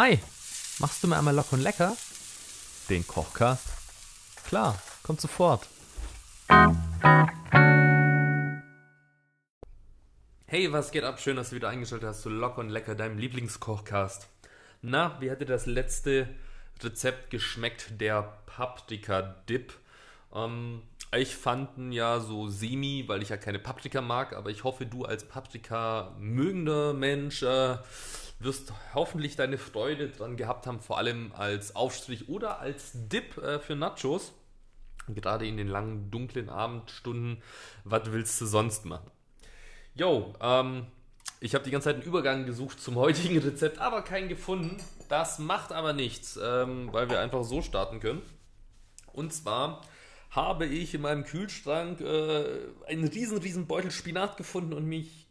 Hi, machst du mir einmal locker und lecker? Den Kochcast? Klar, kommt sofort. Hey, was geht ab? Schön, dass du wieder eingeschaltet hast zu Locker und Lecker, deinem Lieblingskochcast. Na, wie hat dir das letzte Rezept geschmeckt, der Paprika-Dip? Ähm, ich fand ihn ja so semi, weil ich ja keine Paprika mag, aber ich hoffe, du als Paprika mögender Mensch äh, wirst hoffentlich deine Freude dran gehabt haben, vor allem als Aufstrich oder als Dip äh, für Nachos. Gerade in den langen, dunklen Abendstunden, was willst du sonst machen? Jo, ähm, ich habe die ganze Zeit einen Übergang gesucht zum heutigen Rezept, aber keinen gefunden. Das macht aber nichts, ähm, weil wir einfach so starten können. Und zwar habe ich in meinem Kühlschrank äh, einen riesen, riesen Beutel Spinat gefunden und mich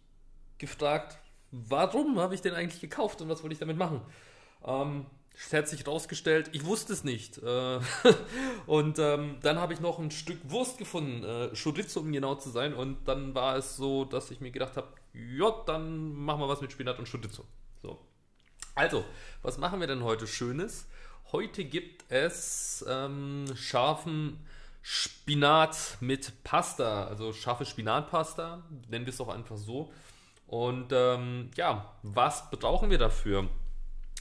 gefragt, warum habe ich den eigentlich gekauft und was wollte ich damit machen? Ähm, es hat sich rausgestellt, ich wusste es nicht. Äh, und ähm, dann habe ich noch ein Stück Wurst gefunden, äh, Chorizo, um genau zu sein. Und dann war es so, dass ich mir gedacht habe, ja, dann machen wir was mit Spinat und Chorizo. So. Also, was machen wir denn heute Schönes? Heute gibt es ähm, scharfen Spinat mit Pasta, also scharfe Spinatpasta, nennen wir es doch einfach so. Und ähm, ja, was brauchen wir dafür?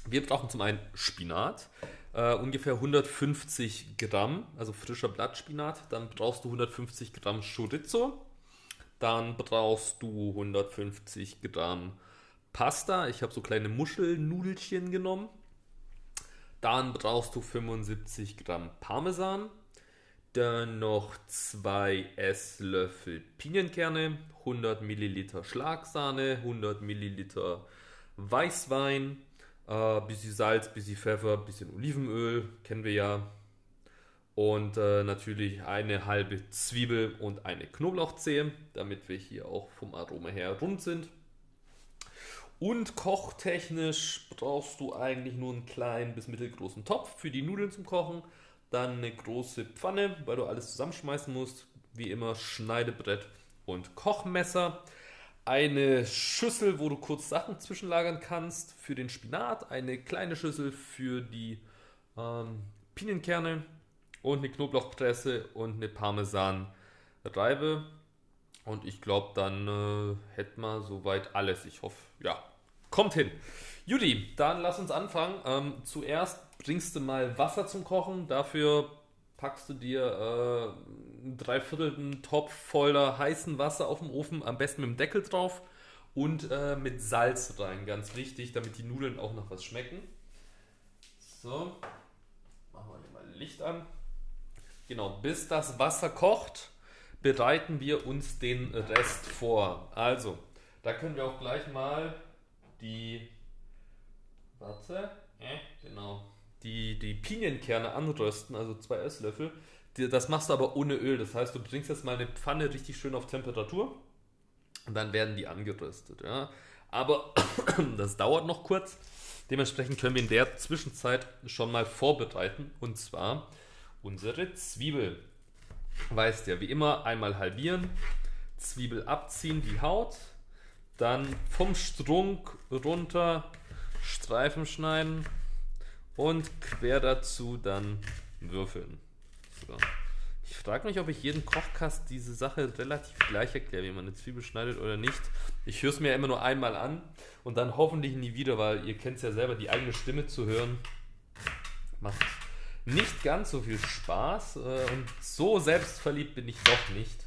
Wir brauchen zum einen Spinat, äh, ungefähr 150 Gramm, also frischer Blattspinat. Dann brauchst du 150 Gramm Chorizo. Dann brauchst du 150 Gramm Pasta. Ich habe so kleine Muschelnudelchen genommen. Dann brauchst du 75 Gramm Parmesan. Dann noch zwei Esslöffel Pinienkerne, 100 Milliliter Schlagsahne, 100 Milliliter Weißwein, äh, bisschen Salz, bisschen Pfeffer, bisschen Olivenöl, kennen wir ja. Und äh, natürlich eine halbe Zwiebel und eine Knoblauchzehe, damit wir hier auch vom Aroma her rund sind. Und kochtechnisch brauchst du eigentlich nur einen kleinen bis mittelgroßen Topf für die Nudeln zum Kochen dann eine große Pfanne, weil du alles zusammenschmeißen musst. Wie immer Schneidebrett und Kochmesser. Eine Schüssel, wo du kurz Sachen zwischenlagern kannst für den Spinat. Eine kleine Schüssel für die ähm, Pinienkerne und eine Knoblauchpresse und eine Parmesanreibe. Und ich glaube, dann äh, hätten wir soweit alles. Ich hoffe, ja, kommt hin. Judy, dann lass uns anfangen. Ähm, zuerst bringst du mal Wasser zum Kochen. Dafür packst du dir äh, einen dreiviertelten Topf voller heißen Wasser auf dem Ofen, am besten mit dem Deckel drauf und äh, mit Salz rein. Ganz wichtig, damit die Nudeln auch noch was schmecken. So, machen wir hier mal Licht an. Genau, bis das Wasser kocht, bereiten wir uns den Rest vor. Also, da können wir auch gleich mal die Warte. Äh, genau. Die, die Pinienkerne anrösten, also zwei Esslöffel. Das machst du aber ohne Öl. Das heißt, du bringst jetzt mal eine Pfanne richtig schön auf Temperatur und dann werden die angeröstet. Ja. Aber das dauert noch kurz. Dementsprechend können wir in der Zwischenzeit schon mal vorbereiten. Und zwar unsere Zwiebel. Weißt ja, wie immer einmal halbieren, Zwiebel abziehen, die Haut, dann vom Strunk runter Streifen schneiden und quer dazu dann würfeln. So. Ich frage mich, ob ich jeden Kochkast diese Sache relativ gleich erkläre, wie man eine Zwiebel schneidet oder nicht. Ich höre es mir ja immer nur einmal an und dann hoffentlich nie wieder, weil ihr kennt es ja selber, die eigene Stimme zu hören macht nicht ganz so viel Spaß äh, und so selbstverliebt bin ich doch nicht.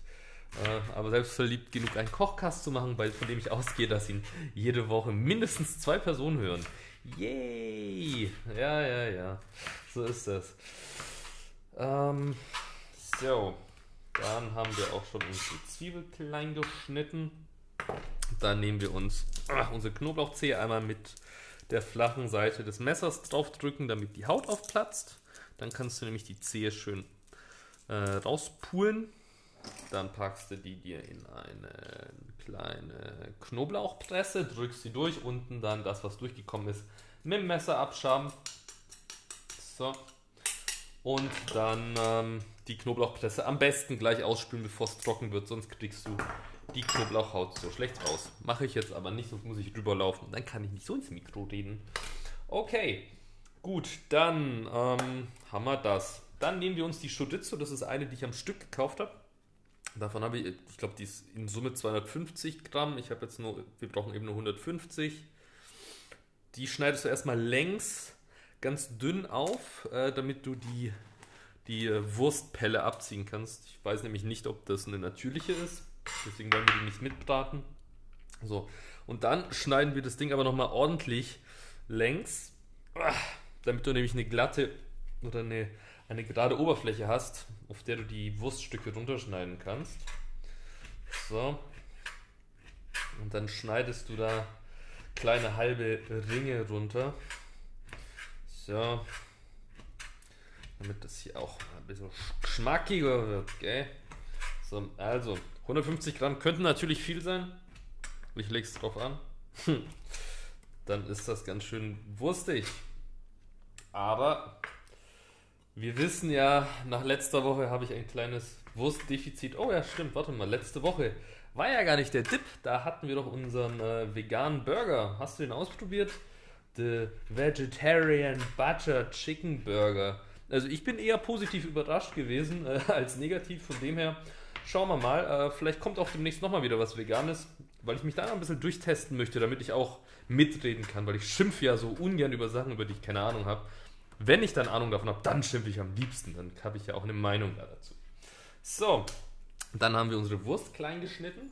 Äh, aber selbstverliebt genug, einen Kochkast zu machen, von dem ich ausgehe, dass ihn jede Woche mindestens zwei Personen hören. Yay! Ja, ja, ja. So ist das. Ähm, so, dann haben wir auch schon unsere Zwiebel klein geschnitten. Dann nehmen wir uns ach, unsere Knoblauchzehe einmal mit der flachen Seite des Messers draufdrücken, damit die Haut aufplatzt. Dann kannst du nämlich die Zehe schön äh, rauspulen. Dann packst du die dir in eine kleine Knoblauchpresse, drückst sie durch, unten dann das, was durchgekommen ist, mit dem Messer abschaben. So. Und dann ähm, die Knoblauchpresse am besten gleich ausspülen, bevor es trocken wird, sonst kriegst du die Knoblauchhaut so schlecht raus. Mache ich jetzt aber nicht, sonst muss ich drüber laufen. Dann kann ich nicht so ins Mikro reden. Okay, gut, dann ähm, haben wir das. Dann nehmen wir uns die Chorizo, das ist eine, die ich am Stück gekauft habe. Davon habe ich, ich glaube, die ist in Summe 250 Gramm. Ich habe jetzt nur, wir brauchen eben nur 150. Die schneidest du erstmal längs ganz dünn auf, äh, damit du die, die äh, Wurstpelle abziehen kannst. Ich weiß nämlich nicht, ob das eine natürliche ist. Deswegen wollen wir die nicht mitbraten. So, und dann schneiden wir das Ding aber nochmal ordentlich längs, ah, damit du nämlich eine glatte oder eine, eine gerade Oberfläche hast, auf der du die Wurststücke runterschneiden kannst. So. Und dann schneidest du da kleine halbe Ringe runter. So. Damit das hier auch ein bisschen schmackiger wird, gell? So, also 150 Gramm könnten natürlich viel sein. Ich lege es drauf an. Dann ist das ganz schön wurstig. Aber wir wissen ja, nach letzter Woche habe ich ein kleines Wurstdefizit. Oh ja, stimmt, warte mal, letzte Woche war ja gar nicht der Dip. Da hatten wir doch unseren äh, veganen Burger. Hast du den ausprobiert? The Vegetarian Butter Chicken Burger. Also ich bin eher positiv überrascht gewesen äh, als negativ. Von dem her schauen wir mal. Äh, vielleicht kommt auch demnächst nochmal wieder was Veganes, weil ich mich da noch ein bisschen durchtesten möchte, damit ich auch mitreden kann, weil ich schimpfe ja so ungern über Sachen, über die ich keine Ahnung habe. Wenn ich dann Ahnung davon habe, dann schimpfe ich am liebsten. Dann habe ich ja auch eine Meinung da dazu. So, dann haben wir unsere Wurst klein geschnitten.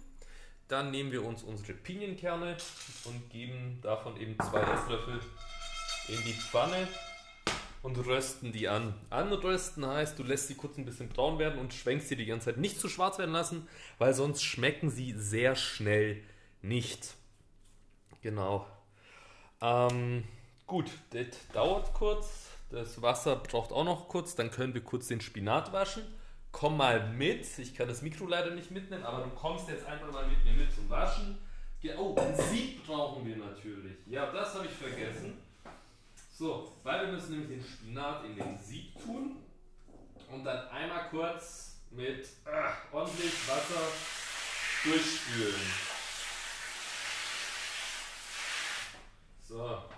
Dann nehmen wir uns unsere Pinienkerne und geben davon eben zwei Esslöffel in die Pfanne und rösten die an. Anrösten heißt, du lässt sie kurz ein bisschen braun werden und schwenkst sie die ganze Zeit nicht zu schwarz werden lassen, weil sonst schmecken sie sehr schnell nicht. Genau. Ähm, gut, das dauert kurz. Das Wasser braucht auch noch kurz. Dann können wir kurz den Spinat waschen. Komm mal mit. Ich kann das Mikro leider nicht mitnehmen, aber du kommst jetzt einfach mal mit mir mit zum Waschen. Oh, ein Sieb brauchen wir natürlich. Ja, das habe ich vergessen. So, weil wir müssen nämlich den Spinat in den Sieb tun und dann einmal kurz mit äh, ordentlich Wasser durchspülen. So.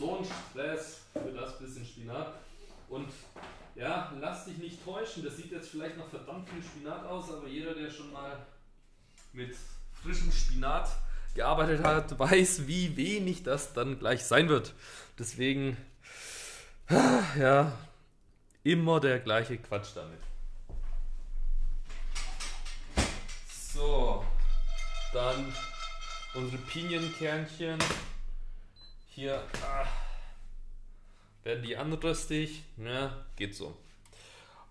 So ein Stress für das bisschen Spinat. Und ja, lass dich nicht täuschen. Das sieht jetzt vielleicht noch verdammt viel Spinat aus, aber jeder, der schon mal mit frischem Spinat gearbeitet hat, weiß, wie wenig das dann gleich sein wird. Deswegen, ja, immer der gleiche Quatsch damit. So, dann unsere Pinienkernchen. Hier ah, werden die anröstig. Ja, geht so.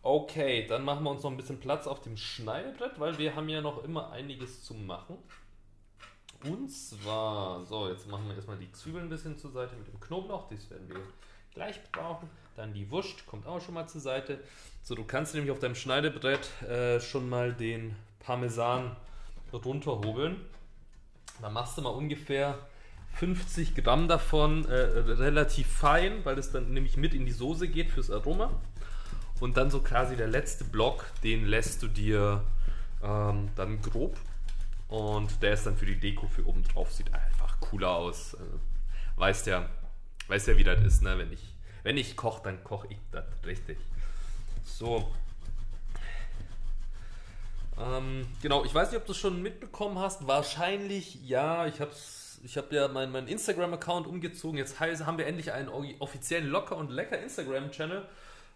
Okay, dann machen wir uns noch ein bisschen Platz auf dem Schneidebrett, weil wir haben ja noch immer einiges zu machen. Und zwar, so, jetzt machen wir erstmal die Zwiebeln ein bisschen zur Seite mit dem Knoblauch, das werden wir gleich brauchen. Dann die Wurst kommt auch schon mal zur Seite. So, du kannst nämlich auf deinem Schneidebrett äh, schon mal den Parmesan runterhobeln. Dann machst du mal ungefähr 50 Gramm davon äh, relativ fein, weil es dann nämlich mit in die Soße geht fürs Aroma. Und dann so quasi der letzte Block, den lässt du dir ähm, dann grob und der ist dann für die Deko für oben drauf. Sieht einfach cooler aus. Also, weißt ja, weißt ja, wie das ist, ne? Wenn ich, wenn ich koche, dann koche ich das richtig. So. Ähm, genau, ich weiß nicht, ob du es schon mitbekommen hast. Wahrscheinlich ja. Ich habe ich hab ja meinen mein Instagram-Account umgezogen. Jetzt haben wir endlich einen offiziellen Locker und lecker Instagram-Channel,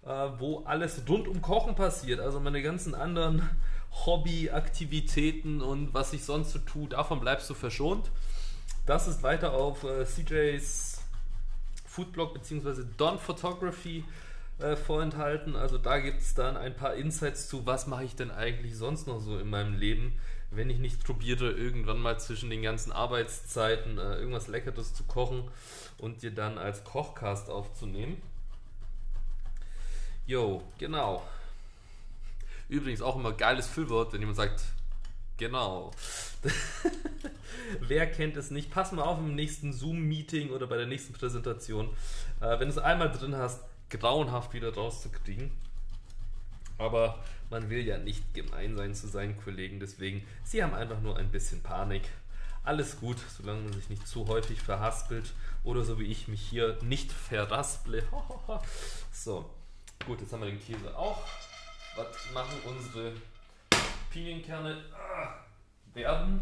äh, wo alles rund um Kochen passiert. Also meine ganzen anderen Hobbyaktivitäten und was ich sonst so tue, davon bleibst du verschont. Das ist weiter auf äh, CJs Foodblog bzw. Don Photography äh, vorenthalten. Also da gibt es dann ein paar Insights zu, was mache ich denn eigentlich sonst noch so in meinem Leben, wenn ich nicht probiere, irgendwann mal zwischen den ganzen Arbeitszeiten äh, irgendwas Leckeres zu kochen und dir dann als Kochcast aufzunehmen. Jo, genau. Übrigens auch immer geiles Füllwort, wenn jemand sagt, genau. Wer kennt es nicht? Pass mal auf im nächsten Zoom-Meeting oder bei der nächsten Präsentation. Äh, wenn du es einmal drin hast, grauenhaft wieder rauszukriegen. Aber man will ja nicht gemein sein zu seinen Kollegen, deswegen, sie haben einfach nur ein bisschen Panik. Alles gut, solange man sich nicht zu häufig verhaspelt oder so wie ich mich hier nicht verrasple. so, gut, jetzt haben wir den Käse auch. Was machen unsere Pinienkerne? Ah, werden.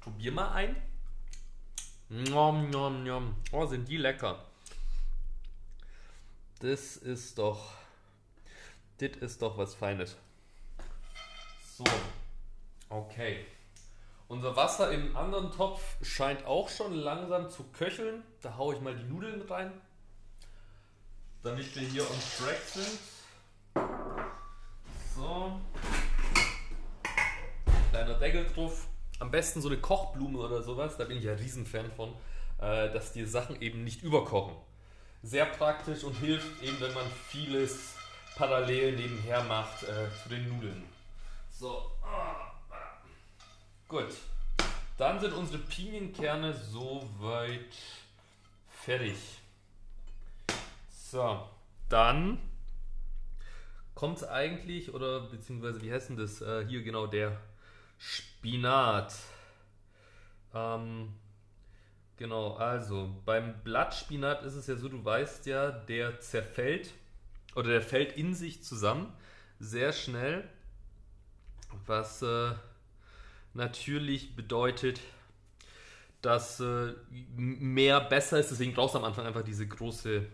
Probier mal ein. Nom, nom, nom. Oh, sind die lecker. Das ist doch. Das ist doch was Feines. So. Okay. Unser Wasser im anderen Topf scheint auch schon langsam zu köcheln. Da haue ich mal die Nudeln rein. Damit wir hier on track sind. So. Kleiner Deckel drauf. Am besten so eine Kochblume oder sowas. Da bin ich ja Riesenfan von. Äh, dass die Sachen eben nicht überkochen. Sehr praktisch und hilft eben, wenn man vieles parallel nebenher macht äh, zu den Nudeln. So. Gut. Dann sind unsere Pinienkerne soweit fertig. So. Dann kommt es eigentlich, oder beziehungsweise wie heißt denn das? Äh, hier genau der Spinat. Ähm, genau, also beim Blattspinat ist es ja so, du weißt ja, der zerfällt oder der fällt in sich zusammen sehr schnell, was äh, natürlich bedeutet, dass äh, mehr besser ist. Deswegen brauchst du am Anfang einfach diese große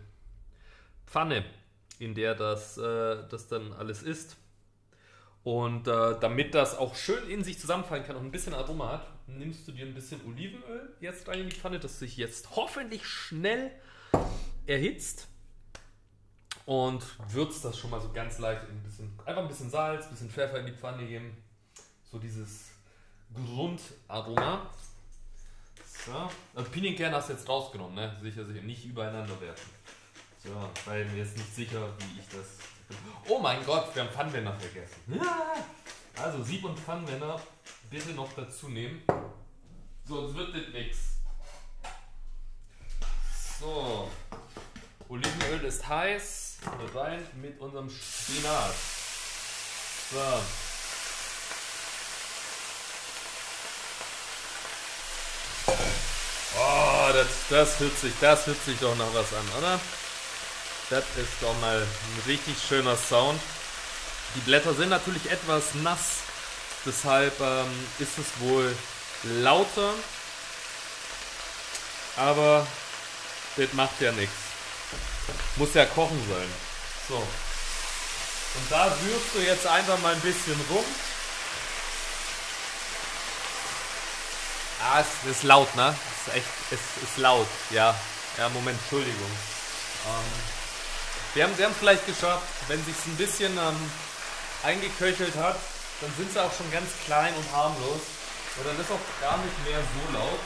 Pfanne, in der das, äh, das dann alles ist. Und äh, damit das auch schön in sich zusammenfallen kann und ein bisschen Aroma hat, nimmst du dir ein bisschen Olivenöl jetzt rein in die Pfanne, das sich jetzt hoffentlich schnell erhitzt. Und würzt das schon mal so ganz leicht in ein bisschen, einfach ein bisschen Salz, ein bisschen Pfeffer in die Pfanne geben. So dieses Grundaroma. So. Also Pinienkern hast du jetzt rausgenommen, ne? Sicher, sicher. Nicht übereinander werfen. So, weil mir ist nicht sicher, wie ich das. Oh mein Gott, wir haben Pfannenwender vergessen. Also Sieb- und Pfannenwender bitte noch dazu nehmen. Sonst wird das nichts. So. Olivenöl ist heiß. Rein mit unserem Spinat. So. Oh, das, das, hört sich, das hört sich doch noch was an, oder? Das ist doch mal ein richtig schöner Sound. Die Blätter sind natürlich etwas nass, deshalb ähm, ist es wohl lauter. Aber das macht ja nichts. Muss ja kochen sein. So. Und da rührst du jetzt einfach mal ein bisschen rum. Ah, es ist laut, ne? Es ist echt, es ist laut, ja. Ja, Moment, Entschuldigung. Ähm, wir haben es vielleicht geschafft, wenn sich ein bisschen ähm, eingeköchelt hat, dann sind sie auch schon ganz klein und harmlos. Und dann ist auch gar nicht mehr so laut.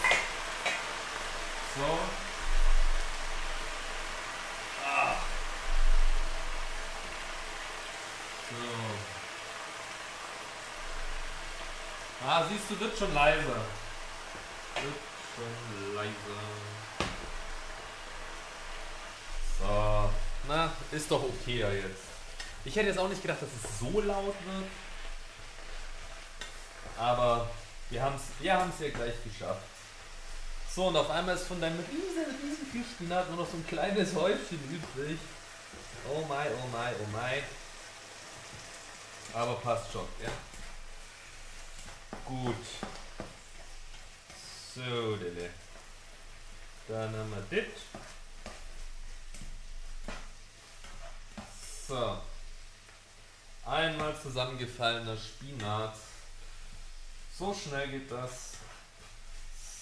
So. Ah. So. Ah, siehst du, wird schon leiser. Wird schon leiser. So. Na, ist doch okay ja jetzt. Ich hätte jetzt auch nicht gedacht, dass es so laut wird. Aber wir haben es wir haben's ja gleich geschafft. So, und auf einmal ist von deinem riesen, riesen Spinat nur noch so ein kleines Häufchen übrig. Oh my, oh my, oh my. Aber passt schon, ja. Gut. So, Dille. Dann haben wir das. So. Einmal zusammengefallener Spinat. So schnell geht das.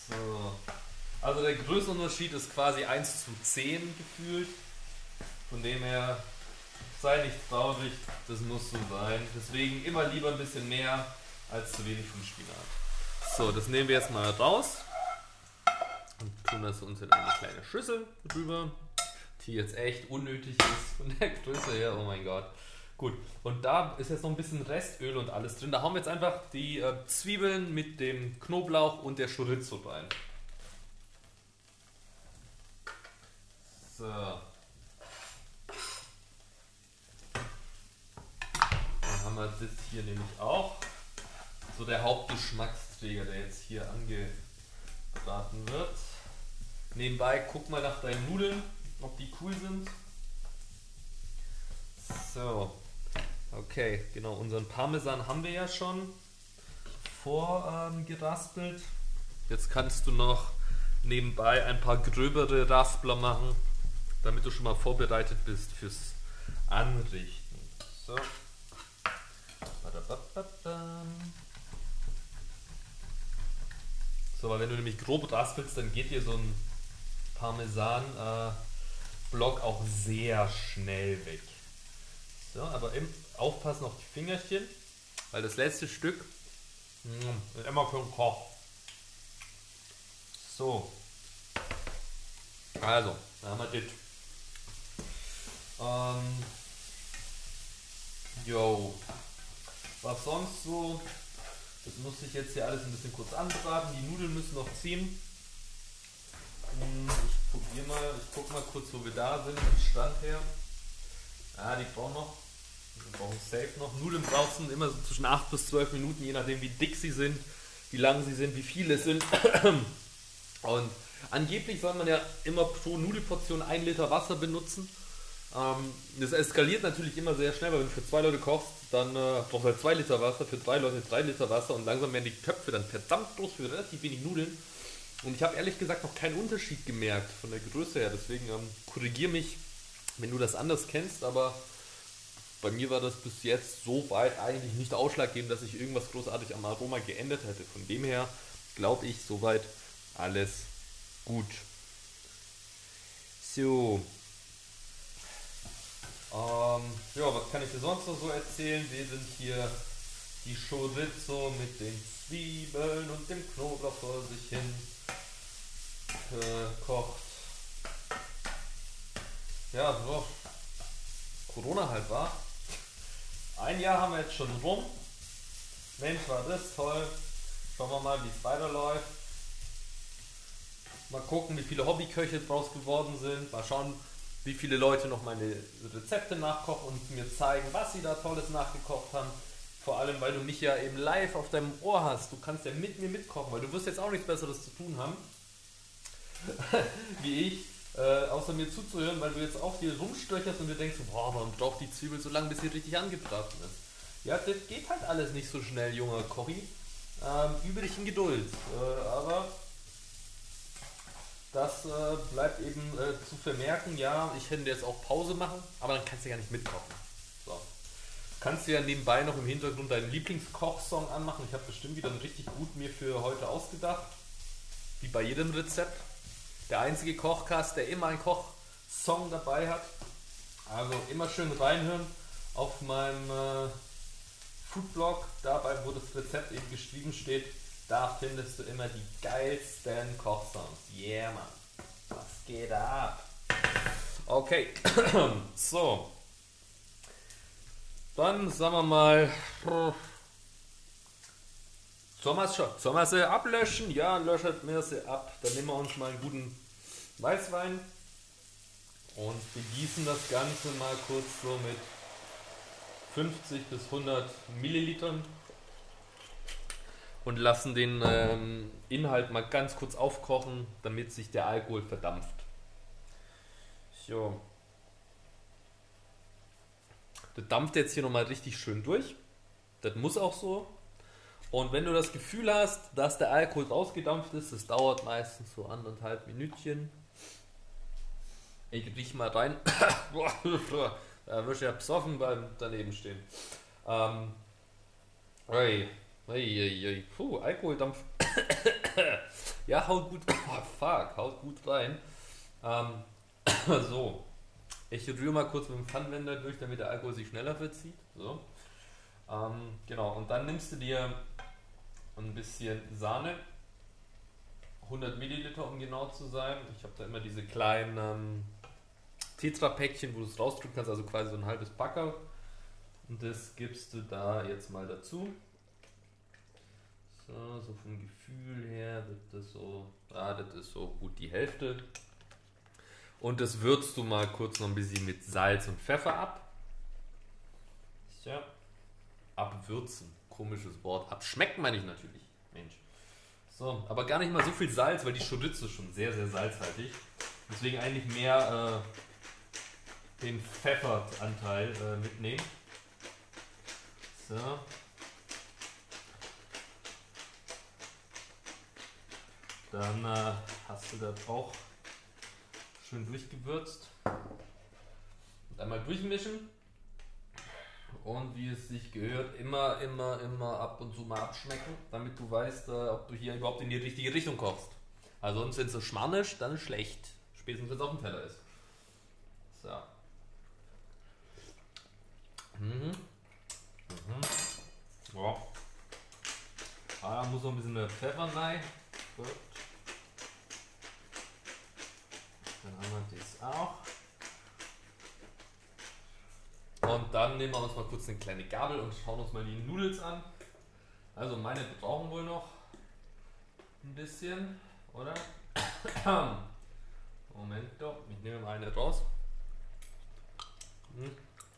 So. Also der Größenunterschied ist quasi 1 zu 10 gefühlt. Von dem her sei nicht traurig, das muss so sein. Deswegen immer lieber ein bisschen mehr als zu wenig vom Spinat. So, das nehmen wir jetzt mal raus und tun das uns in eine kleine Schüssel drüber, die jetzt echt unnötig ist von der Größe her. Oh mein Gott. Gut, und da ist jetzt noch ein bisschen Restöl und alles drin. Da haben wir jetzt einfach die äh, Zwiebeln mit dem Knoblauch und der Chorizo rein. So. Dann haben wir das hier nämlich auch. so der Hauptgeschmacksträger, der jetzt hier angebraten wird. Nebenbei guck mal nach deinen Nudeln, ob die cool sind. So. Okay, genau, unseren Parmesan haben wir ja schon vorgeraspelt. Ähm, Jetzt kannst du noch nebenbei ein paar gröbere Raspler machen, damit du schon mal vorbereitet bist fürs Anrichten. So. So, weil wenn du nämlich grob raspelst, dann geht dir so ein Parmesan-Block äh, auch sehr schnell weg. So, aber im, aufpassen auf die Fingerchen, weil das letzte Stück mh, mm, ist immer für den Koch. So. Also, da haben wir das. Ähm. Was sonst so? Das muss ich jetzt hier alles ein bisschen kurz anbraten. Die Nudeln müssen noch ziehen. Ich probiere mal, ich guck mal kurz, wo wir da sind, Stand her. Ah, die brauchen noch. Die brauchen safe noch. Nudeln brauchen immer so zwischen 8 bis 12 Minuten, je nachdem wie dick sie sind, wie lang sie sind, wie viele es sind. Und angeblich soll man ja immer pro Nudelportion 1 Liter Wasser benutzen. Ähm, das eskaliert natürlich immer sehr schnell, weil wenn du für zwei Leute kochst, dann äh, brauchst du halt 2 Liter Wasser, für drei Leute 3 Liter Wasser und langsam werden die Töpfe dann verdammt groß für relativ wenig Nudeln. Und ich habe ehrlich gesagt noch keinen Unterschied gemerkt von der Größe her, deswegen ähm, korrigier mich, wenn du das anders kennst, aber bei mir war das bis jetzt so weit eigentlich nicht ausschlaggebend, dass ich irgendwas großartig am Aroma geändert hätte. Von dem her glaube ich soweit alles gut. So, ähm, ja, was kann ich dir sonst noch so erzählen? Wir sind hier die Chorizo mit den Zwiebeln und dem Knoblauch vor sich hin gekocht. Ja, so. Corona halt war. Ein Jahr haben wir jetzt schon rum. Mensch, war das toll. Schauen wir mal, wie es weiterläuft. Mal gucken, wie viele Hobbyköche draus geworden sind. Mal schauen, wie viele Leute noch meine Rezepte nachkochen und mir zeigen, was sie da Tolles nachgekocht haben. Vor allem, weil du mich ja eben live auf deinem Ohr hast. Du kannst ja mit mir mitkochen, weil du wirst jetzt auch nichts Besseres zu tun haben, wie ich, äh, außer mir zuzuhören, weil du jetzt auch hier rumstöcherst und dir denkst, boah, man braucht die Zwiebel so lange, bis sie richtig angebraten ist. Ja, das geht halt alles nicht so schnell, junger Kochi. Ähm, übe dich in Geduld. Äh, aber das äh, bleibt eben äh, zu vermerken, ja, ich hätte jetzt auch Pause machen, aber dann kannst du ja nicht mitkochen. So. Kannst du ja nebenbei noch im Hintergrund deinen Lieblingskochsong anmachen. Ich habe bestimmt wieder einen richtig gut mir für heute ausgedacht. Wie bei jedem Rezept. Der einzige Kochcast, der immer einen Kochsong dabei hat. Also immer schön reinhören auf meinem äh, Foodblog, dabei wo das Rezept eben geschrieben steht da findest du immer die geilsten Kochsongs. Yeah, Mann. Was geht ab? Okay, so. Dann sagen wir mal. Sollen wir schon? Sollen wir sie ablöschen? Ja, löschert mir sie ab. Dann nehmen wir uns mal einen guten Weißwein und begießen das Ganze mal kurz so mit 50 bis 100 Millilitern und lassen den ähm, Inhalt mal ganz kurz aufkochen, damit sich der Alkohol verdampft. So. Das dampft jetzt hier nochmal richtig schön durch. Das muss auch so. Und wenn du das Gefühl hast, dass der Alkohol rausgedampft ist, das dauert meistens so anderthalb Minütchen. Ich riech mal rein. da wirst du ja besoffen beim daneben stehen. Ähm, hey, Uiuiui. Puh, Alkoholdampf. ja, haut gut. Oh, fuck, haut gut rein. Ähm, so. Ich rühre mal kurz mit dem Pfannenwender durch, damit der Alkohol sich schneller verzieht. So. Ähm, genau, und dann nimmst du dir ein bisschen Sahne. 100 Milliliter, um genau zu sein. Ich habe da immer diese kleinen ähm, Tetra-Päckchen, wo du es rausdrücken kannst, also quasi so ein halbes Packer. Und das gibst du da jetzt mal dazu. So, so vom Gefühl her wird das so, ah, das ist so gut die Hälfte. Und das würzt du mal kurz noch ein bisschen mit Salz und Pfeffer ab. Ja. Abwürzen. Komisches Wort. Abschmecken meine ich natürlich. Mensch. So, aber gar nicht mal so viel Salz, weil die Chorizo ist schon sehr, sehr salzhaltig. Deswegen eigentlich mehr äh, den Pfefferanteil äh, mitnehmen. So. Dann äh, hast du das auch schön durchgewürzt. Und einmal durchmischen. Und wie es sich gehört, immer, immer, immer ab und zu mal abschmecken, damit du weißt, äh, ob du hier überhaupt in die richtige Richtung kochst. Also sonst, wenn es so schmannisch, dann ist schlecht. Spätestens, wenn es auf dem Teller ist. So. Mhm. Mhm. Ja. Ah, da muss noch ein bisschen der Pfeffer rein. Gut. Dann haben wir das auch. Und dann nehmen wir uns mal kurz eine kleine Gabel und schauen uns mal die Nudels an. Also meine brauchen wohl noch ein bisschen, oder? Moment, ich nehme mal eine raus. Hm.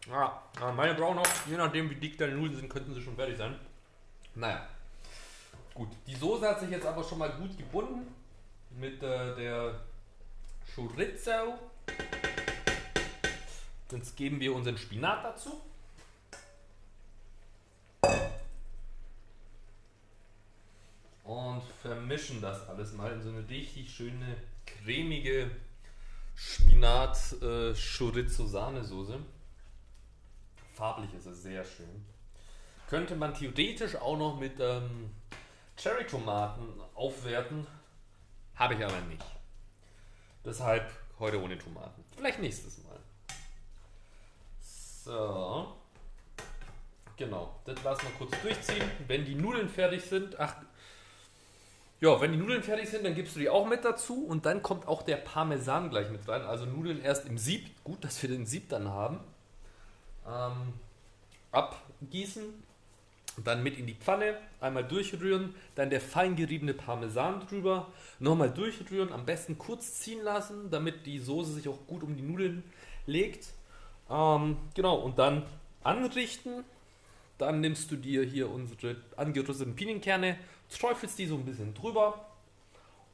Ja, meine brauchen noch, je nachdem wie dick deine Nudeln sind, könnten sie schon fertig sein. Naja. Gut, die Soße hat sich jetzt aber schon mal gut gebunden mit äh, der Chorizo. Jetzt geben wir unseren Spinat dazu. Und vermischen das alles mal in so eine richtig schöne, cremige Spinat-Chorizo-Sahnesoße. Farblich ist es sehr schön. Könnte man theoretisch auch noch mit ähm, Cherry-Tomaten aufwerten. Habe ich aber nicht. Deshalb heute ohne Tomaten. Vielleicht nächstes Mal. So. Genau, das lassen wir kurz durchziehen. Wenn die Nudeln fertig sind, ach, ja, wenn die Nudeln fertig sind, dann gibst du die auch mit dazu und dann kommt auch der Parmesan gleich mit rein. Also Nudeln erst im Sieb, gut, dass wir den Sieb dann haben. Ähm, abgießen, dann mit in die Pfanne, einmal durchrühren, dann der fein geriebene Parmesan drüber, nochmal durchrühren, am besten kurz ziehen lassen, damit die Soße sich auch gut um die Nudeln legt. Ähm, genau, und dann anrichten. Dann nimmst du dir hier unsere angerüsteten Pinienkerne, träufelst die so ein bisschen drüber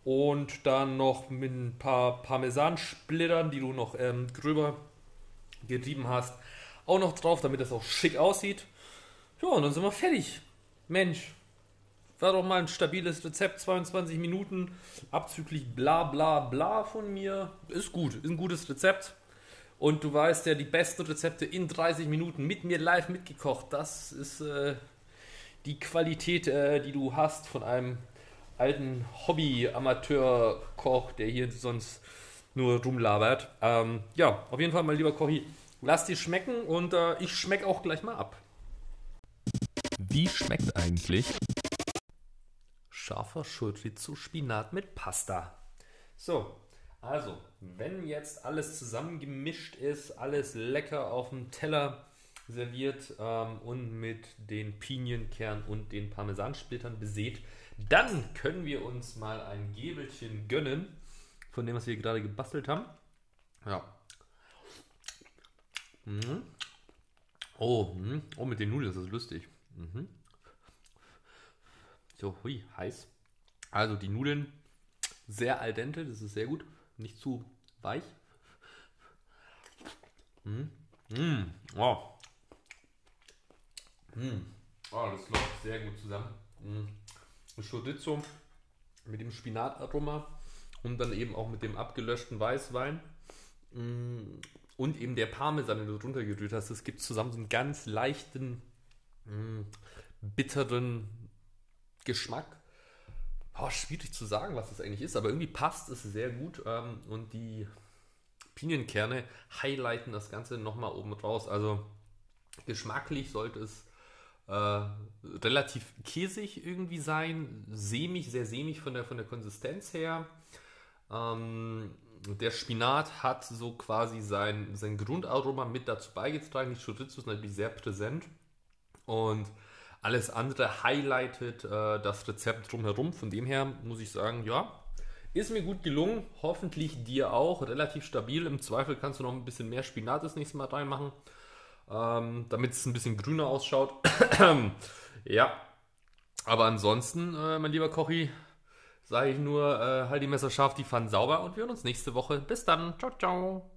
und dann noch mit ein paar Parmesansplittern, die du noch ähm, gröber gerieben hast, auch noch drauf, damit das auch schick aussieht. Ja, und dann sind wir fertig. Mensch, war doch mal ein stabiles Rezept, 22 Minuten, abzüglich bla bla bla von mir. Ist gut, ist ein gutes Rezept. Und du weißt ja, die besten Rezepte in 30 Minuten mit mir live mitgekocht. Das ist äh, die Qualität, äh, die du hast von einem alten Hobby-Amateur-Koch, der hier sonst nur rumlabert. Ähm, ja, auf jeden Fall, mein lieber Kochi, lass dir schmecken und äh, ich schmecke auch gleich mal ab. Wie schmeckt eigentlich scharfer Chorizo Spinat mit Pasta? So, also, wenn jetzt alles zusammengemischt ist, alles lecker auf dem Teller serviert ähm, und mit den Pinienkernen und den Parmesansplittern besät, dann können wir uns mal ein Gäbelchen gönnen von dem, was wir gerade gebastelt haben. Ja. Mhm. Oh, mh. oh, mit den Nudeln ist das lustig. Mhm. So, hui, heiß. Also die Nudeln sehr al dente, das ist sehr gut nicht zu weich. Mm. Mm. Oh. Mm. oh, das läuft sehr gut zusammen. Mm. Chorizo mit dem Spinataroma und dann eben auch mit dem abgelöschten Weißwein mm. und eben der Parmesan, den du drunter gerührt hast. Es gibt zusammen so einen ganz leichten, mm, bitteren Geschmack oh, schwierig zu sagen, was das eigentlich ist, aber irgendwie passt es sehr gut ähm, und die Pinienkerne highlighten das Ganze nochmal oben raus. Also geschmacklich sollte es äh, relativ käsig irgendwie sein, sämig, sehr sämig von der, von der Konsistenz her. Ähm, der Spinat hat so quasi sein, sein Grundaroma mit dazu beigetragen. Die Chorizo ist natürlich sehr präsent und alles andere highlightet äh, das Rezept drumherum. Von dem her muss ich sagen, ja, ist mir gut gelungen. Hoffentlich dir auch. Relativ stabil. Im Zweifel kannst du noch ein bisschen mehr Spinat das nächste Mal reinmachen, ähm, damit es ein bisschen grüner ausschaut. ja, aber ansonsten, äh, mein lieber Kochi, sage ich nur, äh, halt die Messer scharf, die Pfannen sauber und wir hören uns nächste Woche. Bis dann. Ciao, ciao.